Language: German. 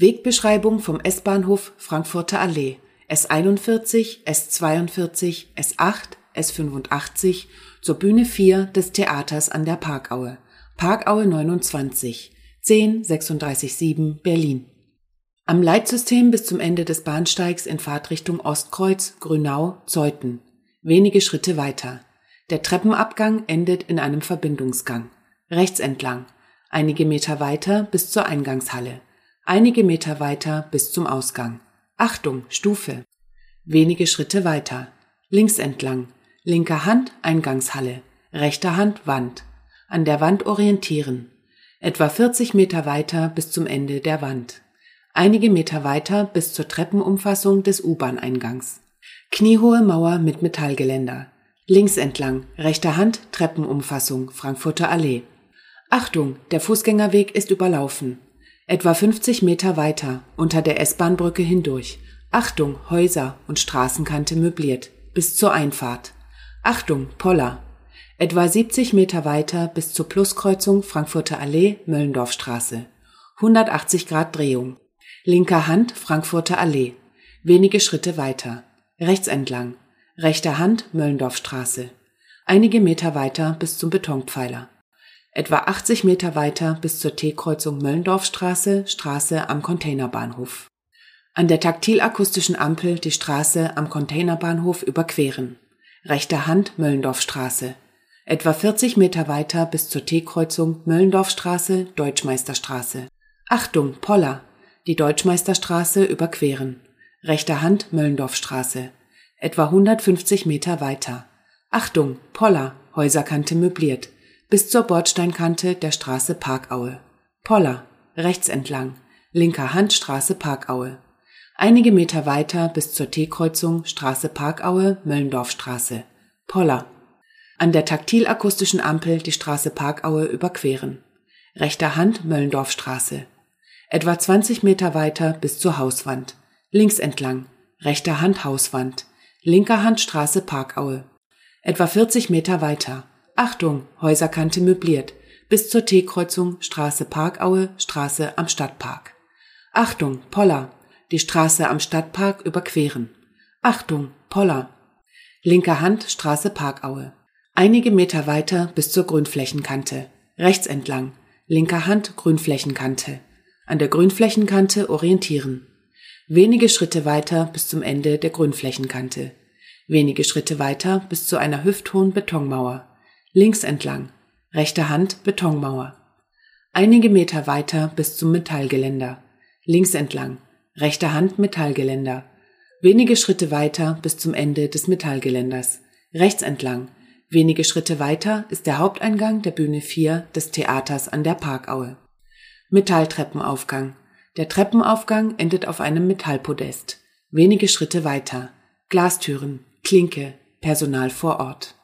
Wegbeschreibung vom S-Bahnhof Frankfurter Allee S41, S42, S8, S85 zur Bühne 4 des Theaters an der Parkaue. Parkaue 29 10 367 Berlin Am Leitsystem bis zum Ende des Bahnsteigs in Fahrtrichtung Ostkreuz, Grünau, Zeuthen. Wenige Schritte weiter. Der Treppenabgang endet in einem Verbindungsgang. Rechts entlang. Einige Meter weiter bis zur Eingangshalle. Einige Meter weiter bis zum Ausgang. Achtung, Stufe. Wenige Schritte weiter. Links entlang. Linker Hand Eingangshalle. Rechter Hand Wand. An der Wand orientieren. Etwa 40 Meter weiter bis zum Ende der Wand. Einige Meter weiter bis zur Treppenumfassung des U-Bahn-Eingangs. Kniehohe Mauer mit Metallgeländer. Links entlang. Rechter Hand Treppenumfassung Frankfurter Allee. Achtung, der Fußgängerweg ist überlaufen. Etwa 50 Meter weiter, unter der S-Bahn-Brücke hindurch. Achtung, Häuser und Straßenkante möbliert. Bis zur Einfahrt. Achtung, Poller. Etwa 70 Meter weiter bis zur Pluskreuzung Frankfurter Allee, Möllendorfstraße. 180 Grad Drehung. Linker Hand Frankfurter Allee. Wenige Schritte weiter. Rechts entlang. Rechter Hand Möllendorfstraße. Einige Meter weiter bis zum Betonpfeiler etwa 80 Meter weiter bis zur T-Kreuzung Möllendorfstraße, Straße am Containerbahnhof. An der taktilakustischen Ampel die Straße am Containerbahnhof überqueren. Rechter Hand Möllendorfstraße. Etwa 40 Meter weiter bis zur T-Kreuzung Möllendorfstraße, Deutschmeisterstraße. Achtung, Poller! Die Deutschmeisterstraße überqueren. Rechter Hand Möllendorfstraße. Etwa 150 Meter weiter. Achtung, Poller! Häuserkante möbliert bis zur Bordsteinkante der Straße Parkaue. Poller, rechts entlang, linker Hand Straße Parkaue. Einige Meter weiter bis zur T-Kreuzung Straße Parkaue, Möllendorfstraße. Poller. An der taktilakustischen Ampel die Straße Parkaue überqueren. Rechter Hand Möllendorfstraße. Etwa 20 Meter weiter bis zur Hauswand. Links entlang. Rechter Hand Hauswand. Linker Hand Straße Parkaue. Etwa 40 Meter weiter. Achtung, Häuserkante möbliert. Bis zur T-Kreuzung Straße Parkaue, Straße am Stadtpark. Achtung, Poller. Die Straße am Stadtpark überqueren. Achtung, Poller. Linker Hand Straße Parkaue. Einige Meter weiter bis zur Grünflächenkante. Rechts entlang. Linker Hand Grünflächenkante. An der Grünflächenkante orientieren. Wenige Schritte weiter bis zum Ende der Grünflächenkante. Wenige Schritte weiter bis zu einer hüfthohen Betonmauer links entlang, rechte Hand Betonmauer. Einige Meter weiter bis zum Metallgeländer, links entlang, rechte Hand Metallgeländer. Wenige Schritte weiter bis zum Ende des Metallgeländers, rechts entlang. Wenige Schritte weiter ist der Haupteingang der Bühne 4 des Theaters an der Parkaue. Metalltreppenaufgang. Der Treppenaufgang endet auf einem Metallpodest. Wenige Schritte weiter. Glastüren, Klinke, Personal vor Ort.